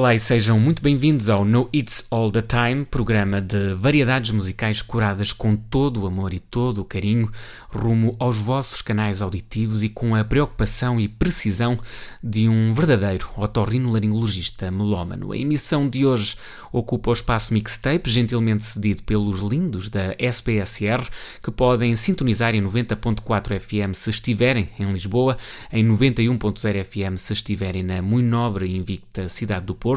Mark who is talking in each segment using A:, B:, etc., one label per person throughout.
A: Olá e sejam muito bem-vindos ao No It's All the Time, programa de variedades musicais curadas com todo o amor e todo o carinho, rumo aos vossos canais auditivos e com a preocupação e precisão de um verdadeiro otorrinolaringologista melómano. A emissão de hoje ocupa o espaço mixtape, gentilmente cedido pelos lindos da SPSR, que podem sintonizar em 90.4 FM se estiverem em Lisboa, em 91.0 FM se estiverem na muito nobre e invicta cidade do Porto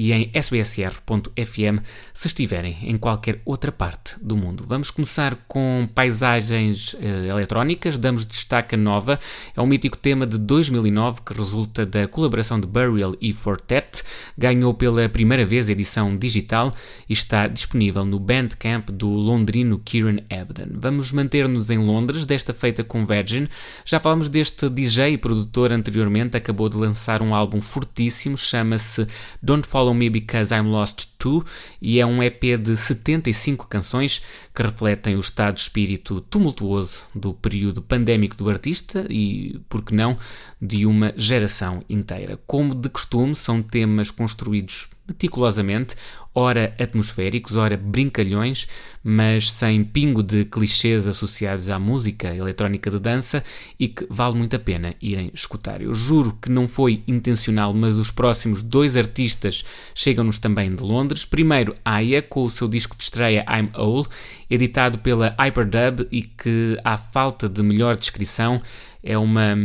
A: e em sbsr.fm se estiverem em qualquer outra parte do mundo. Vamos começar com paisagens uh, eletrónicas, damos destaque a nova, é um mítico tema de 2009 que resulta da colaboração de Burial e Fortet, ganhou pela primeira vez a edição digital e está disponível no Bandcamp do londrino Kieran Ebden. Vamos manter-nos em Londres, desta feita com Virgin. Já falamos deste DJ e produtor anteriormente, acabou de lançar um álbum fortíssimo, chama-se Don't Follow Me Because I'm Lost Too e é um EP de 75 canções que refletem o estado de espírito tumultuoso do período pandémico do artista e, por que não, de uma geração inteira. Como de costume, são temas construídos meticulosamente, ora atmosféricos, ora brincalhões, mas sem pingo de clichês associados à música eletrónica de dança e que vale muito a pena irem escutar. Eu juro que não foi intencional, mas os próximos dois artistas chegam-nos também de Londres. Primeiro, Aya, com o seu disco de estreia I'm Old, editado pela Hyperdub e que, à falta de melhor descrição, é uma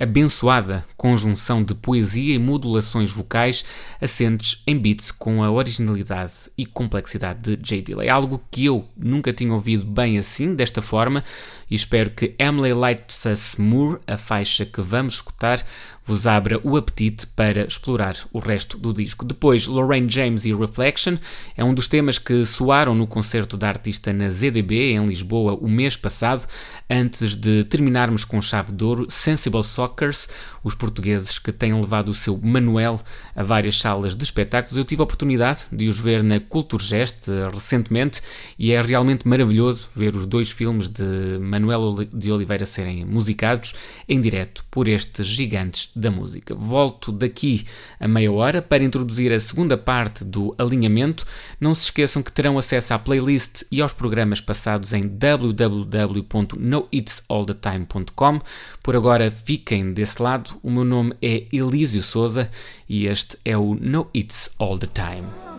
A: abençoada conjunção de poesia e modulações vocais assentes em beats com a originalidade e complexidade de J. Dilla. É algo que eu nunca tinha ouvido bem assim, desta forma, e espero que Emily Lights Us Moore, a faixa que vamos escutar, vos abra o apetite para explorar o resto do disco. Depois, Lorraine James e Reflection é um dos temas que soaram no concerto da artista na ZDB em Lisboa o mês passado, antes de terminarmos com chave de ouro Sensible Sockers, os portugueses que têm levado o seu Manuel a várias salas de espetáculos. Eu tive a oportunidade de os ver na Culturgest recentemente e é realmente maravilhoso ver os dois filmes de Manuel de Oliveira serem musicados em direto por estes gigantes da música. Volto daqui a meia hora para introduzir a segunda parte do alinhamento. Não se esqueçam que terão acesso à playlist e aos programas passados em www.noitsallthetime.com. Por agora, fiquem desse lado. O meu nome é Elísio Souza e este é o No It's All the Time.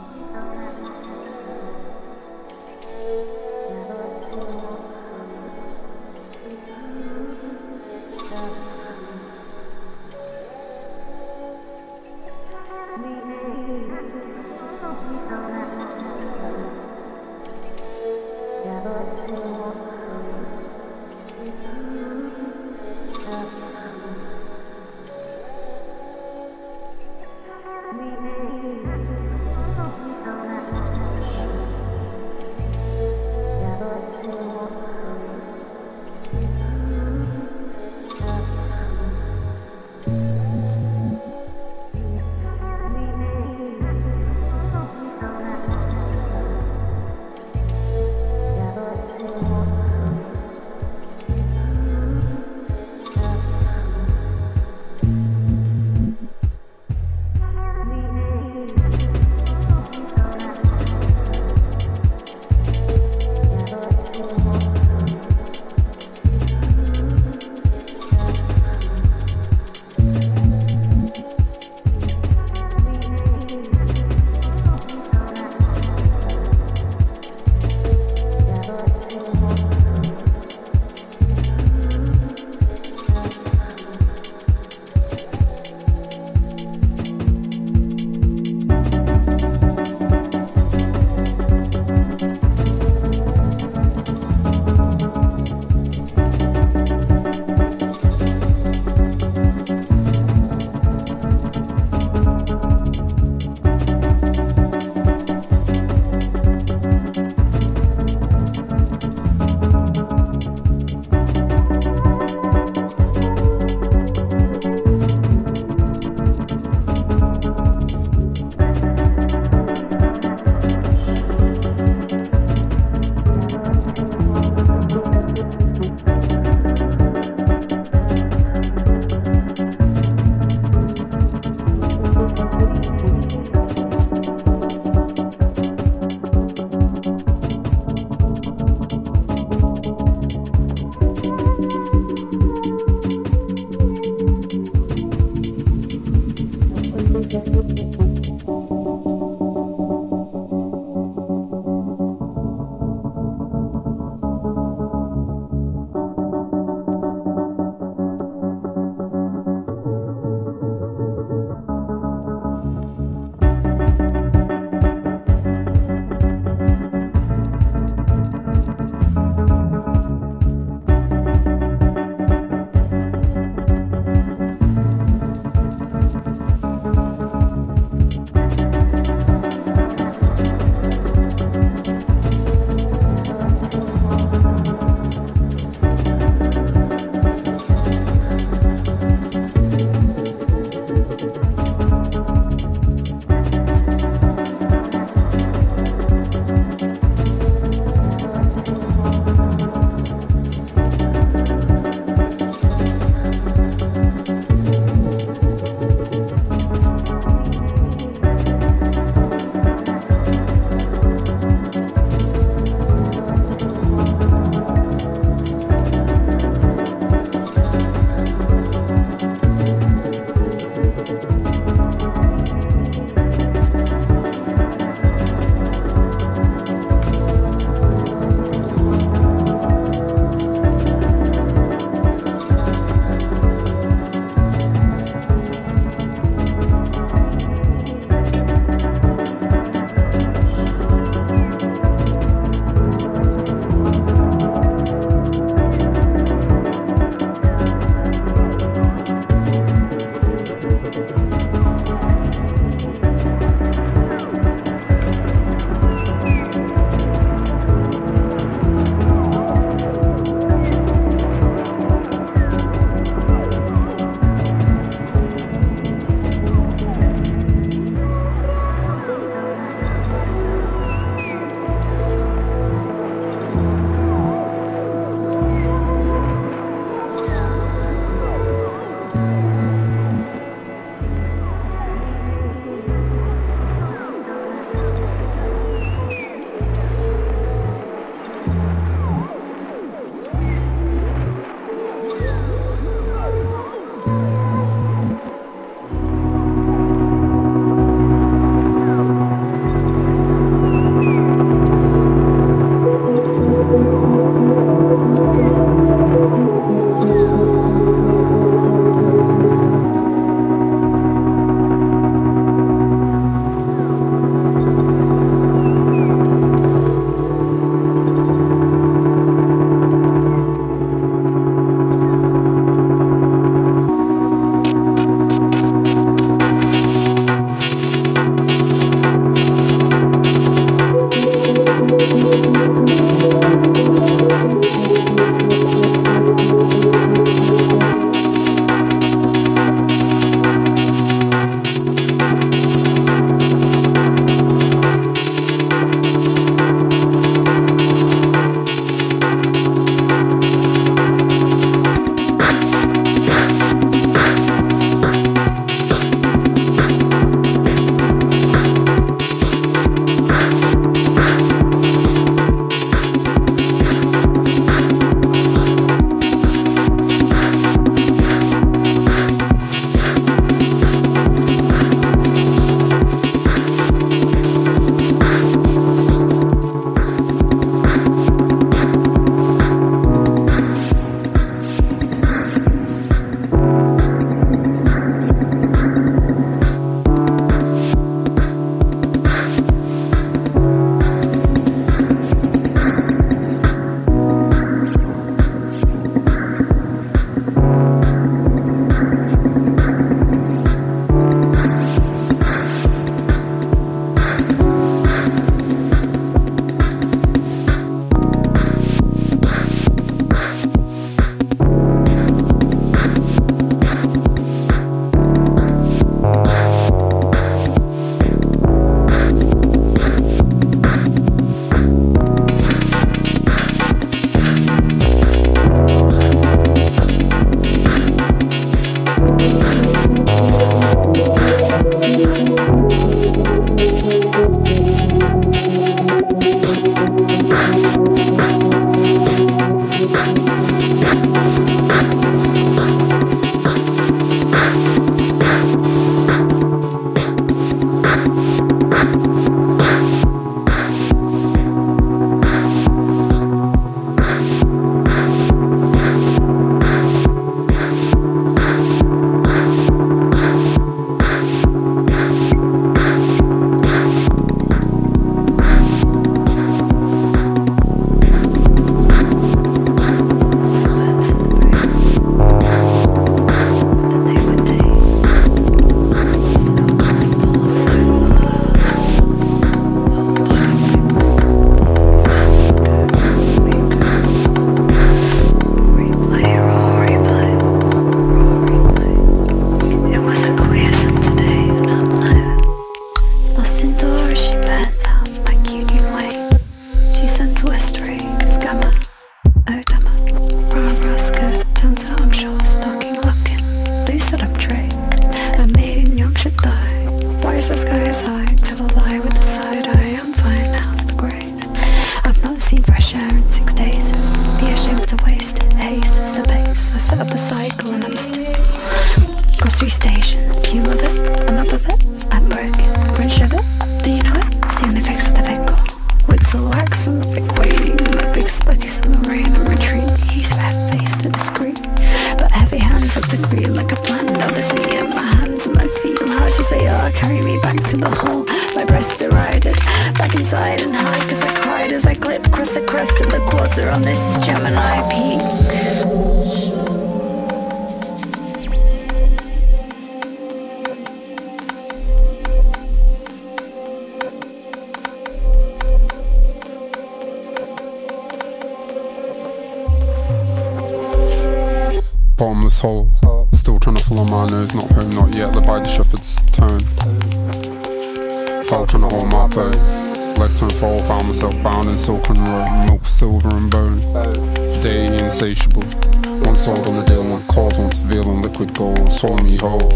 B: Sold on the deal, one cold, one's veal on liquid gold. Swallow me whole.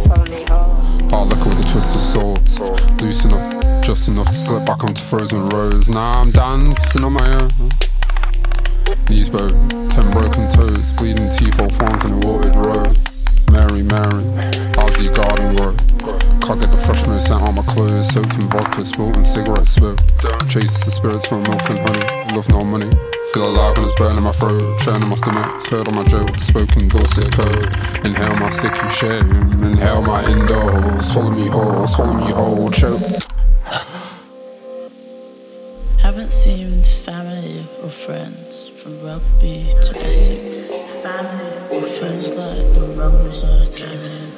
B: Hard liquor with a twisted soul. Loosen up, just enough to slip back onto frozen roads. Now I'm dancing on my own. Knees bowed, ten broken toes, bleeding teeth, all fawns in a watered road. Mary, Mary, your garden grow? Can't get the fresh mood scent on my clothes, soaked in vodka, spilt and cigarette smoke. Chase the spirits from milk and honey, love no money. Feel alive when it's burning my throat, churning my stomach, curd on my joke, spoken dulcet code. Inhale my sticky shame, inhale my indo, swallow me whole, swallow me whole, choke.
C: Haven't seen family or friends from rugby to Essex. Family it feels like the rumbles are caving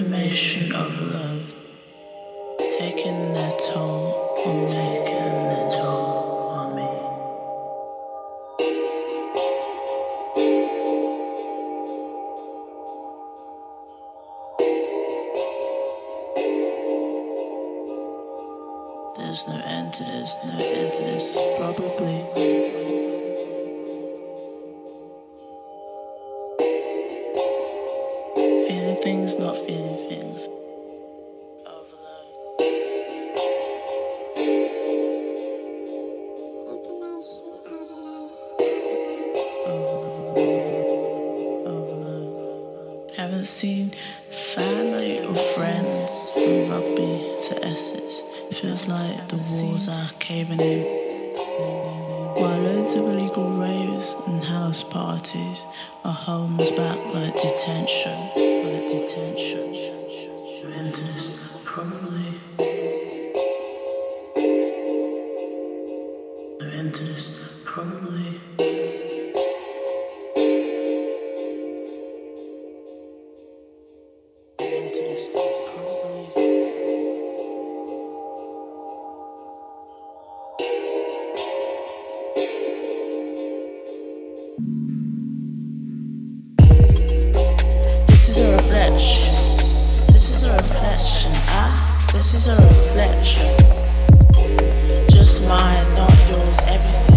C: things, information overload. Taking their toll on taking their toll on me. There's no end to this, no end to this, probably. Not feeling things. Haven't seen family or friends from rugby to Essex. Feels like the walls are caving in. While loads of illegal raves and house parties are us back like detention, detention. Ventus, probably. Ventus, probably. This is a reflection. Ah, this is a reflection. Just mine, not yours. Everything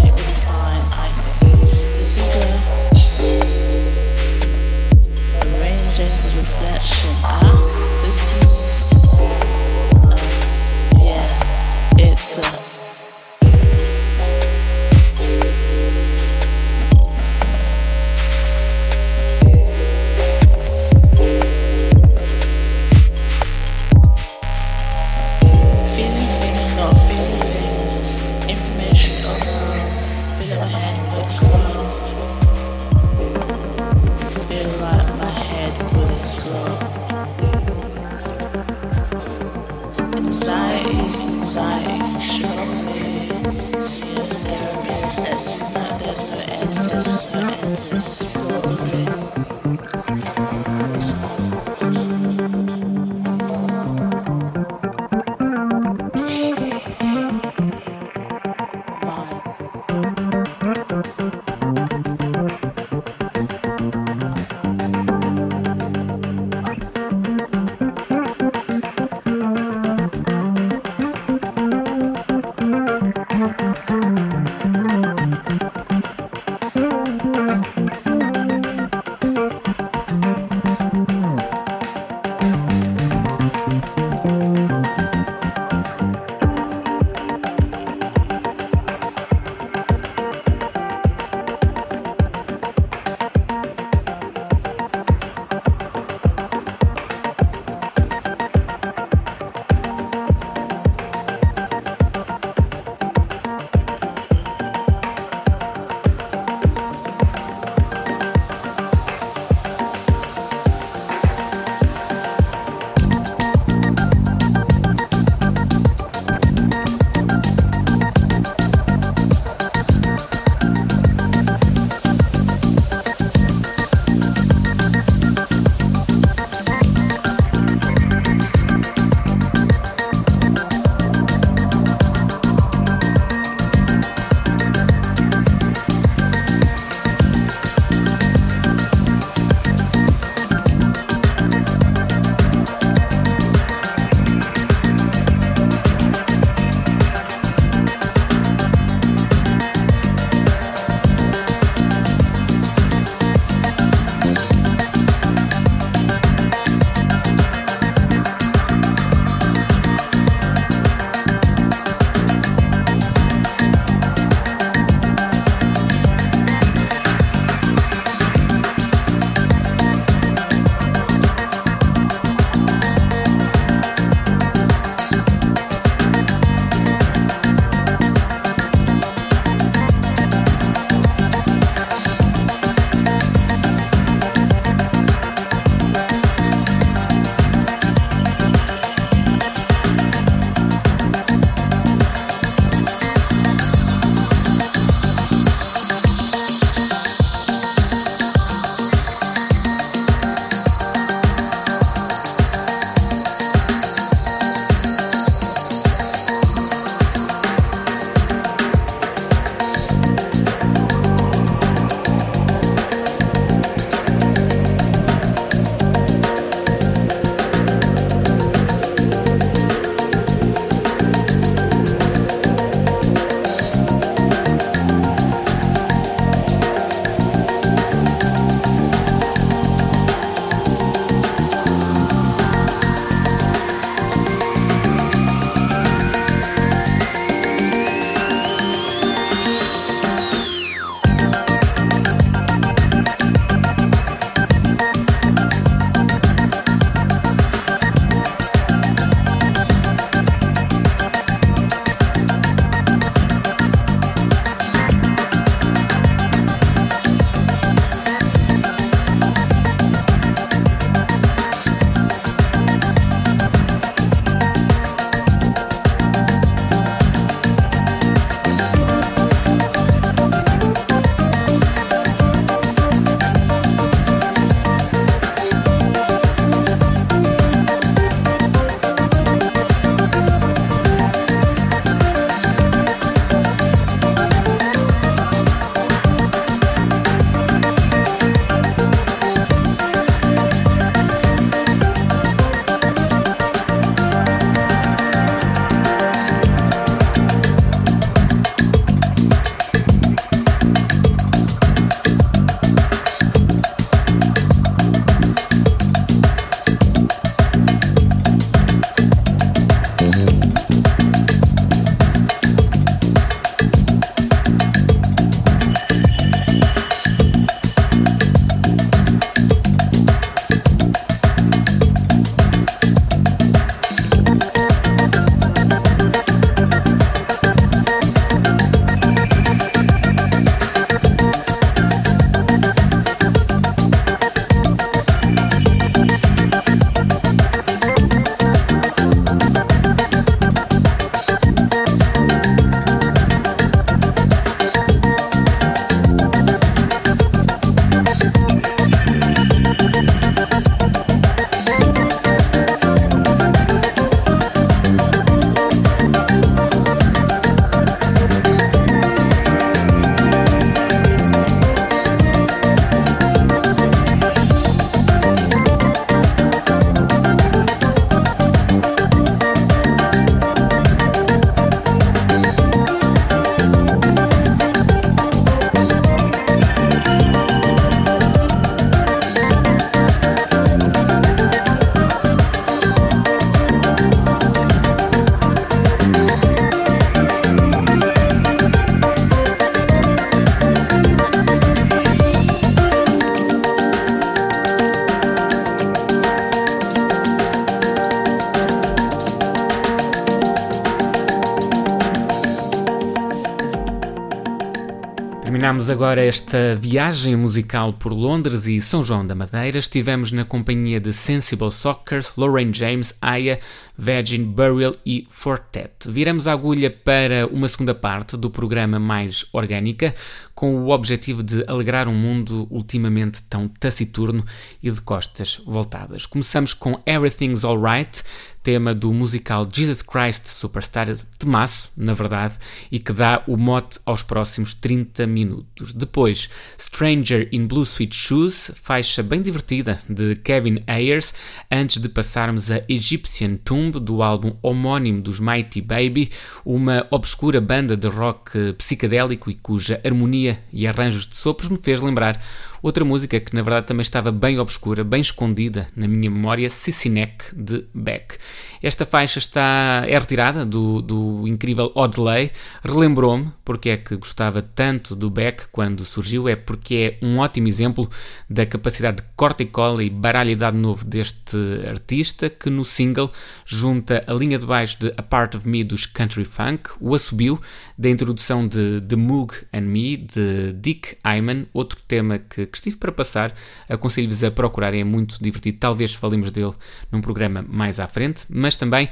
A: Terminamos agora esta viagem musical por Londres e São João da Madeira. Estivemos na companhia de Sensible Sockers, Lorraine James, Aya, Virgin, Burial e Fortet. Viramos a agulha para uma segunda parte do programa mais orgânica, com o objetivo de alegrar um mundo ultimamente tão taciturno e de costas voltadas. Começamos com Everything's Alright, tema do musical Jesus Christ Superstar, temaço, na verdade, e que dá o mote aos próximos 30 minutos. Depois, Stranger in Blue Sweet Shoes, faixa bem divertida de Kevin Ayers, antes de passarmos a Egyptian Tomb, do álbum homónimo dos Mighty Baby, uma obscura banda de rock psicadélico e cuja harmonia e arranjos de sopros me fez lembrar Outra música que na verdade também estava bem obscura, bem escondida na minha memória, Sissinec de Beck. Esta faixa está é retirada do, do incrível Odelay. Relembrou-me porque é que gostava tanto do Beck quando surgiu, é porque é um ótimo exemplo da capacidade de corte e cola e baralhidade novo deste artista que no single junta a linha de baixo de A Part of Me dos Country Funk, o assobio da introdução de The Moog and Me de Dick Hyman, outro tema que que estive para passar, aconselho-vos a procurarem, é muito divertido. Talvez falemos dele num programa mais à frente, mas também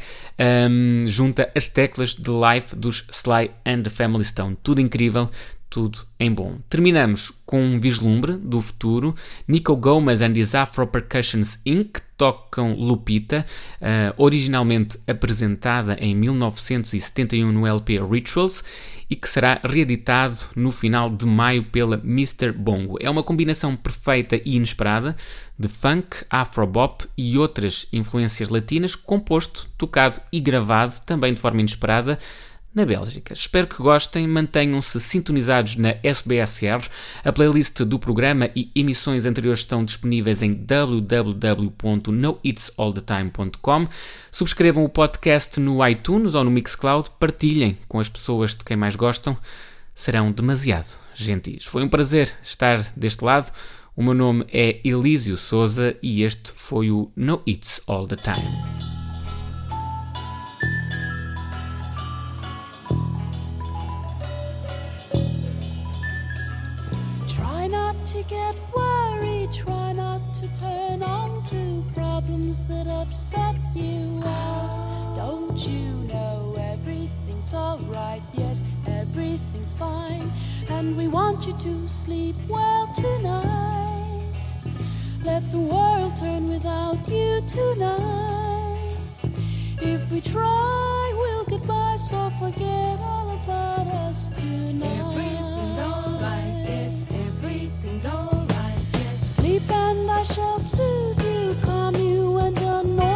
A: um, junta as teclas de live dos Sly and the Family Stone. Tudo incrível, tudo em bom. Terminamos com um vislumbre do futuro. Nico Gomez and his Afro Percussions Inc. tocam Lupita, uh, originalmente apresentada em 1971 no LP Rituals e que será reeditado no final de maio pela Mr. Bongo. É uma combinação perfeita e inesperada de funk, afrobop e outras influências latinas, composto, tocado e gravado também de forma inesperada na Bélgica. Espero que gostem, mantenham-se sintonizados na SBSR. A playlist do programa e emissões anteriores estão disponíveis em www.noitsallthetime.com. Subscrevam o podcast no iTunes ou no Mixcloud, partilhem com as pessoas de quem mais gostam. Serão demasiado gentis. Foi um prazer estar deste lado. O meu nome é Elísio Souza e este foi o No It's All the Time.
D: Get worried, try not to turn on to problems that upset you. Well, don't you know everything's alright? Yes, everything's fine, and we want you to sleep well tonight. Let the world turn without you tonight. If we try, we'll get by, so forget all about us tonight.
E: Everything's
D: Sleep and I shall soothe you, calm you, and anoint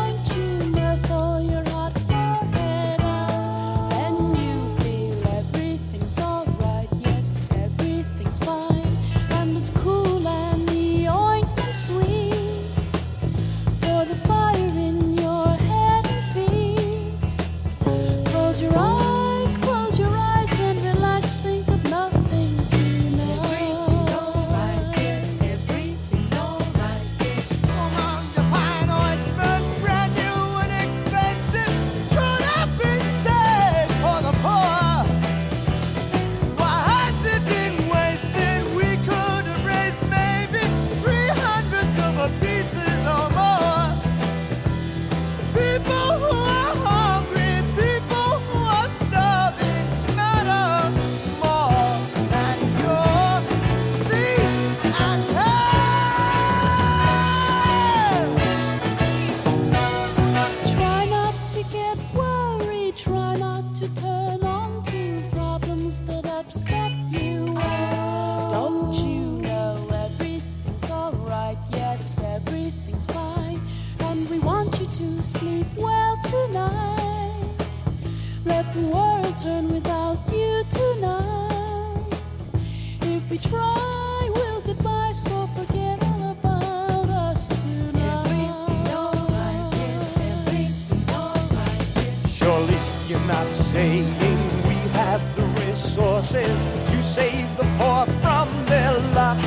F: saying we have the resources to save the poor from their lot.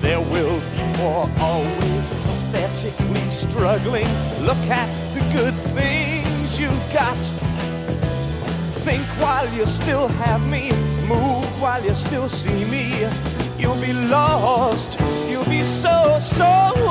F: There will be more always pathetically struggling. Look at the good things you got. Think while you still have me.
D: move while you still see me. You'll be lost. You'll be so sorry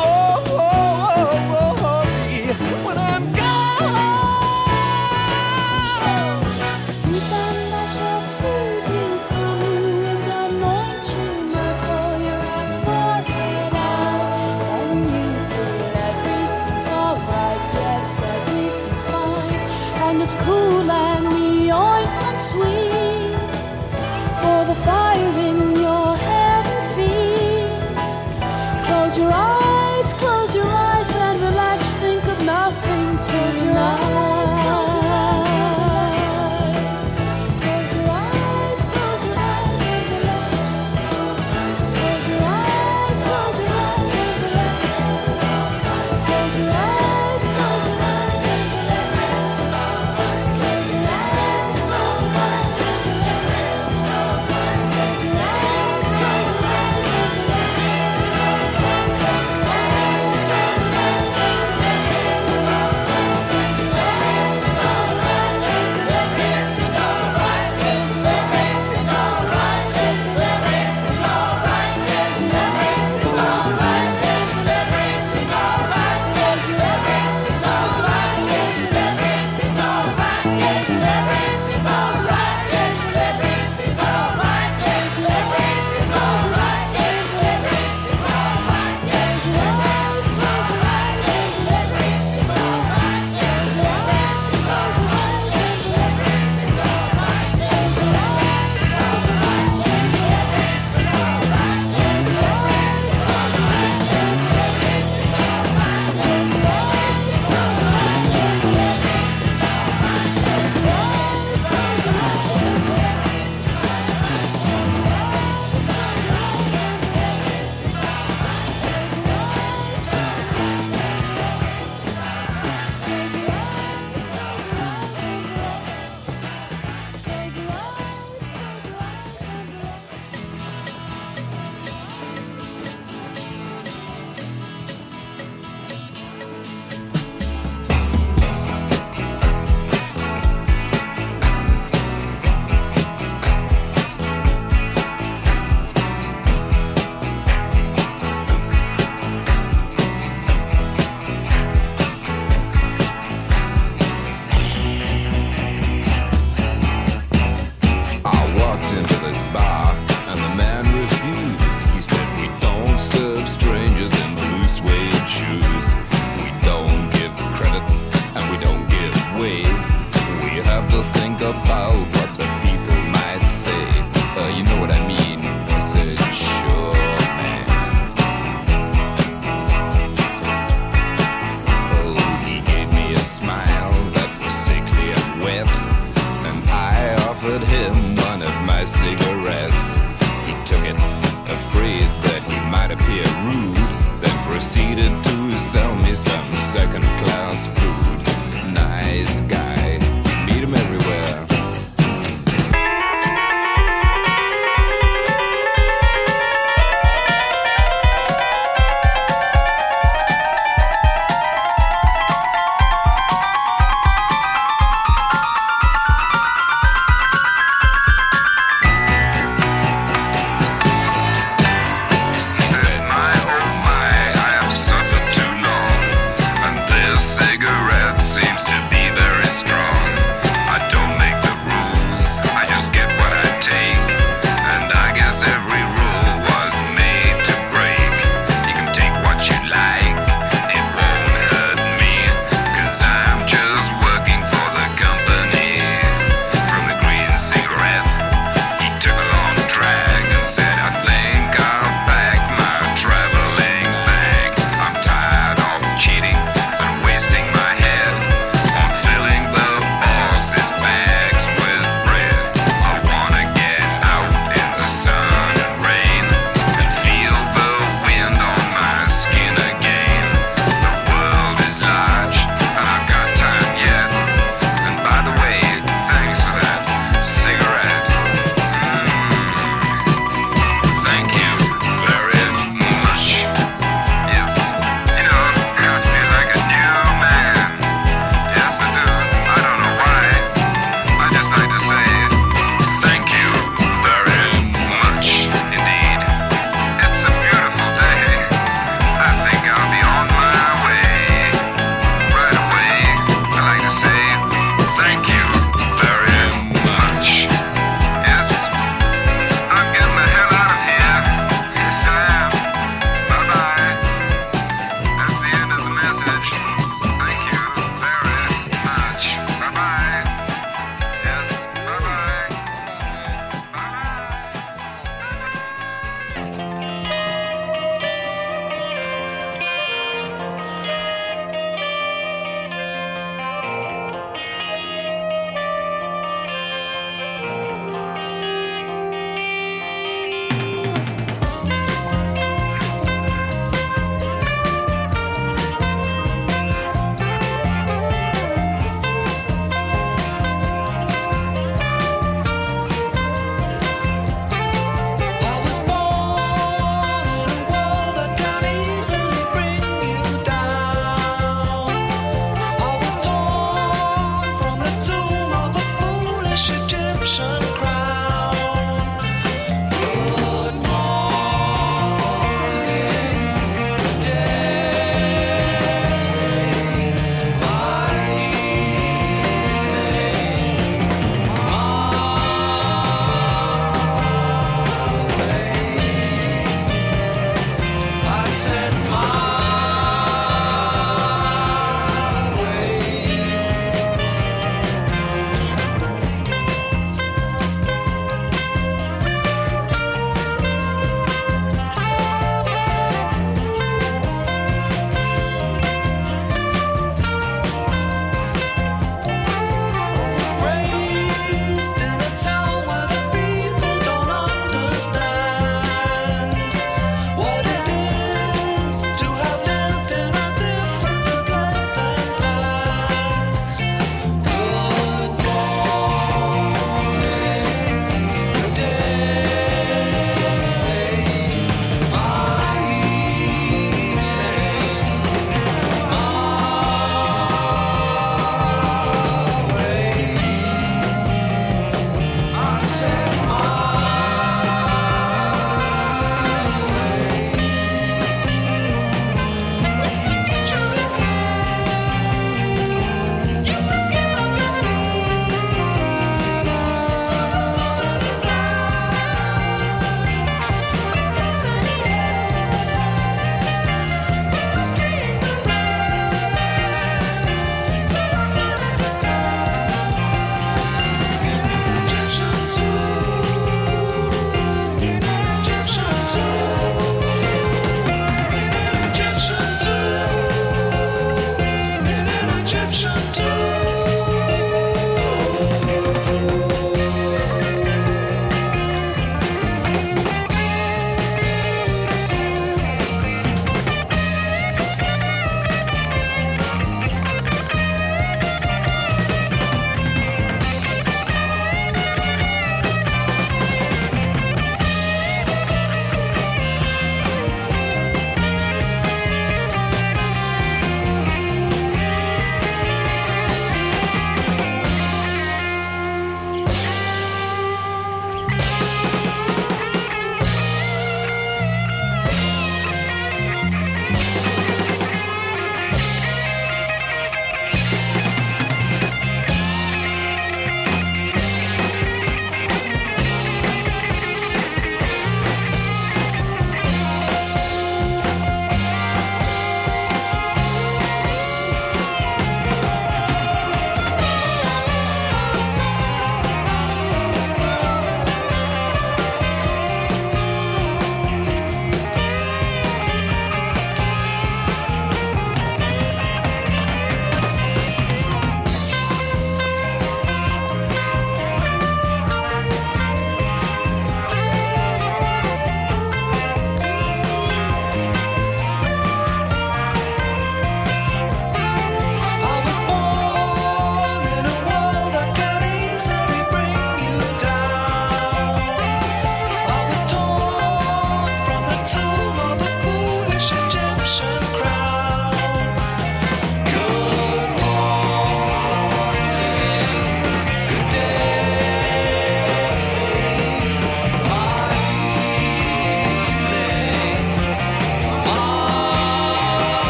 G: just told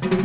G: Lupita?